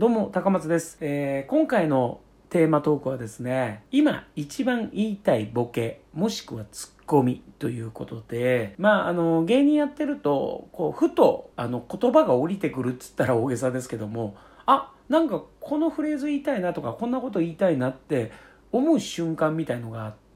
どうも、高松です。えー今回のテーマトークはですね、今一番言いたいボケ、もしくはツッコミということで、まあ、あの、芸人やってると、こう、ふと、あの、言葉が降りてくるっつったら大げさですけども、あ、なんかこのフレーズ言いたいなとか、こんなこと言いたいなって思う瞬間みたいのがあって、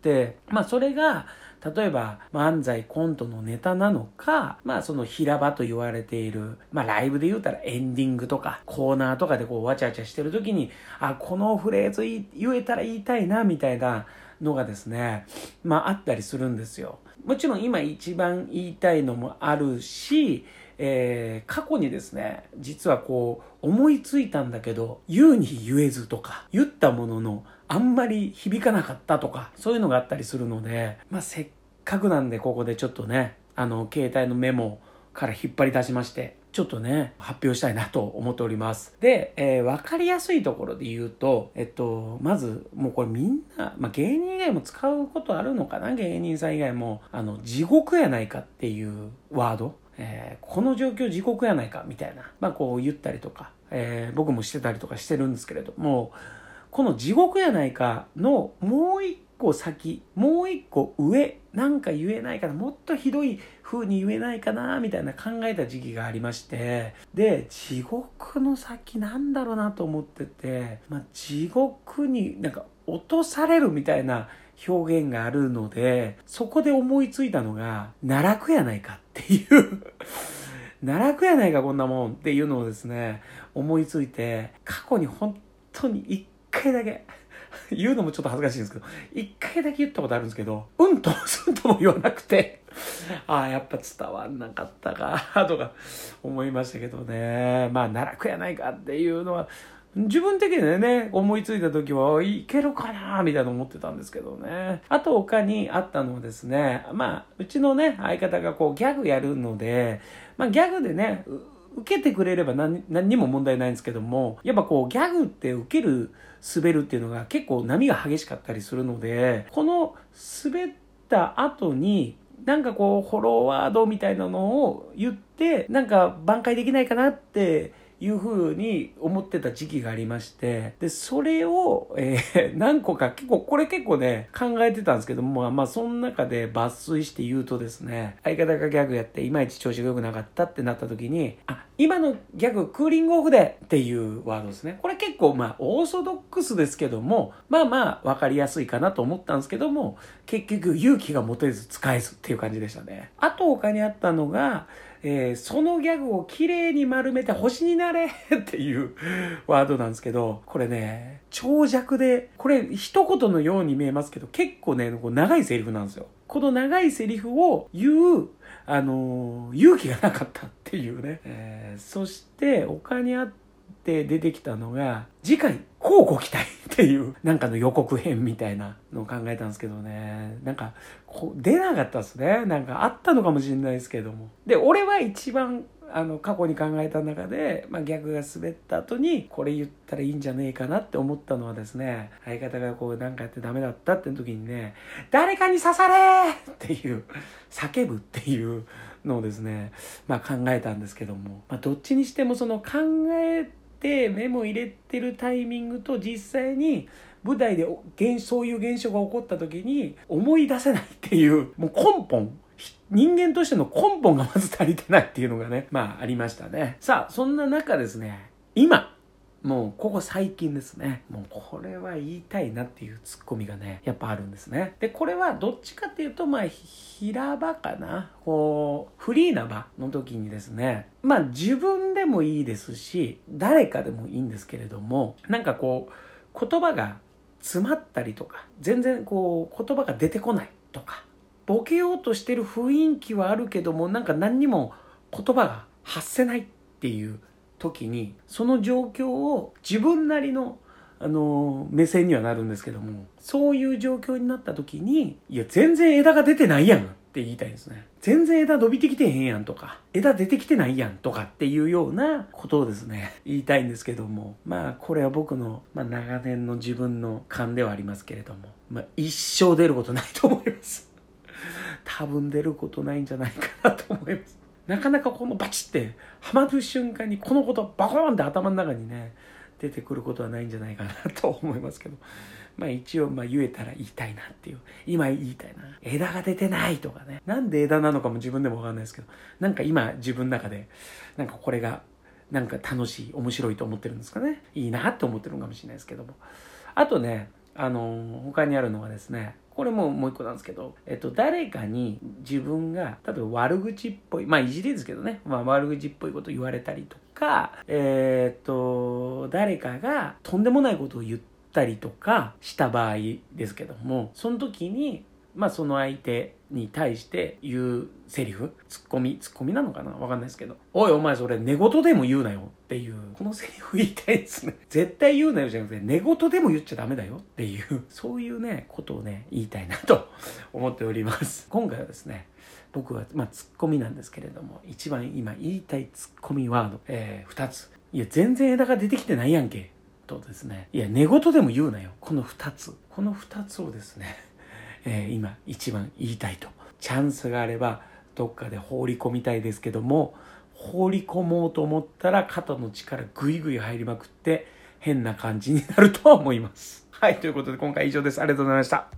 まあ、それが、例えば漫才コントのネタなのか、まあその平場と言われている、まあライブで言うたらエンディングとかコーナーとかでこうわちゃわちゃしてる時に、あ、このフレーズ言えたら言いたいなみたいなのがですね、まああったりするんですよ。もちろん今一番言いたいのもあるし、えー過去にですね、実はこう思いついたんだけど、言うに言えずとか、言ったもののあんまり響かなかったとか、そういうのがあったりするので、まあせっかくなんでここでちょっとね、あの、携帯のメモから引っ張り出しまして、ちょっとね、発表したいなと思っております。で、えーわかりやすいところで言うと、えっと、まず、もうこれみんな、まあ、芸人以外も使うことあるのかな？芸人さん以外も、あの、地獄やないかっていうワード？えーこの状況地獄やないかみたいな、まあこう言ったりとか、えー僕もしてたりとかしてるんですけれども、この地獄やないかのもう一個先、もう一個上、なんか言えないかな、もっとひどい風に言えないかな、みたいな考えた時期がありまして、で、地獄の先なんだろうなと思ってて、まあ、地獄になんか落とされるみたいな表現があるので、そこで思いついたのが、奈落やないかっていう、奈落やないかこんなもんっていうのをですね、思いついて、過去に本当に一回だけ、言うのもちょっと恥ずかしいんですけど、一回だけ言ったことあるんですけど、うんとも すんとも言わなくて、ああ、やっぱ伝わんなかったか、とか思いましたけどね。まあ、奈落やないかっていうのは、自分的にね、思いついた時は、いけるかなみたいな思ってたんですけどね。あと他にあったのはですね、まあ、うちのね、相方がこうギャグやるので、まあギャグでね、受けてくれれば何何にも問題ないんですけども、やっぱこうギャグって受ける、滑るっていうのが結構波が激しかったりするので、この滑った後に、なんかこう、フォローワードみたいなのを言って、なんか挽回できないかなっていうふうに思ってた時期がありまして、で、それを、えー 何個か、結構、これ結構ね、考えてたんですけども、まあ、その中で抜粋して言うとですね、相方がギャグやって、いまいち調子が良くなかったってなった時に、あ、今のギャグ、クーリングオフでっていうワードですね。これ結構、まあ、オーソドックスですけども、まあまあ、わかりやすいかなと思ったんですけども、結局、勇気が持てず使えずっていう感じでしたね。あと他にあったのが、えーそのギャグを綺麗に丸めて星になれっていうワードなんですけど、これね、長尺で、これ一言のように見えますけど、結構ね、こう長いセリフなんですよ。この長いセリフを言う、あのー勇気がなかったっていうね。えーそして、他にあって出てきたのが、次回、こうご期待っていう、なんかの予告編みたいなのを考えたんですけどね。なんか、こう出なかったですね。なんかあったのかもしれないですけども。で、俺は一番、あの、過去に考えた中で、まあ、逆が滑った後に、これ言ったらいいんじゃねえかなって思ったのはですね、相方がこうなんかやってダメだったって時にね、誰かに刺されっていう、叫ぶっていうのをですね、まあ考えたんですけども、まあどっちにしてもその考えてメモ入れてるタイミングと実際に舞台でそういう現象が起こった時に思い出せないっていう、もう根本、人間としての根本がまず足りてないっていうのがね、まあありましたね。さあ、そんな中ですね、今、もうここ最近ですね。もうこれは言いたいなっていうツッコミがね、やっぱあるんですね。で、これはどっちかっていうと、まあ、平場かな。こう、フリーな場の時にですね、まあ自分でもいいですし、誰かでもいいんですけれども、なんかこう、言葉が詰まったりとか、全然こう、言葉が出てこないとか、ボケようとしてる雰囲気はあるけども、なんか何にも言葉が発せないっていう時に、その状況を自分なりの、あの目線にはなるんですけども、そういう状況になった時に、いや、全然枝が出てないやんって言いたいですね。全然枝伸びてきてへんやんとか、枝出てきてないやんとかっていうようなことをですね、言いたいんですけども、まあ、これは僕の、まあ、長年の自分の勘ではありますけれども、まあ、一生出ることないと思います。多分出ることないんじゃないかなと思います。なかなかこのバチって、はまる瞬間にこのことバコーンって頭の中にね、出てくることはないんじゃないかなと思いますけど。まあ一応まあ言えたら言いたいなっていう。今言いたいな。枝が出てないとかね。なんで枝なのかも自分でもわかんないですけど。なんか今自分の中で、なんかこれが、なんか楽しい、面白いと思ってるんですかね。いいなって思ってるのかもしれないですけども。あとね、あの、他にあるのはですね、これももう一個なんですけど、えっと、誰かに自分が、例えば悪口っぽい、まあいじりですけどね、まあ悪口っぽいこと言われたりとか、えー、っと、誰かがとんでもないことを言ったりとかした場合ですけども、その時に、まあその相手に対して言うセリフ、ツッコミ、ツッコミなのかな？わかんないですけど、おいお前それ寝言でも言うなよっていう、このセリフ言いたいですね。絶対言うなよじゃなくて、寝言でも言っちゃダメだよっていう、そういうね、ことをね、言いたいなと思っております。今回はですね、僕は、まあ、ツッコミなんですけれども、一番今言いたいツッコミワード、えー、二つ。いや、全然枝が出てきてないやんけ。とですね、いや、寝言でも言うなよ。この二つ。この二つをですね、えー、今一番言いたいと。チャンスがあれば、どっかで放り込みたいですけども、放り込もうと思ったら肩の力ぐいぐい入りまくって変な感じになるとは思います。はい、ということで今回以上です。ありがとうございました。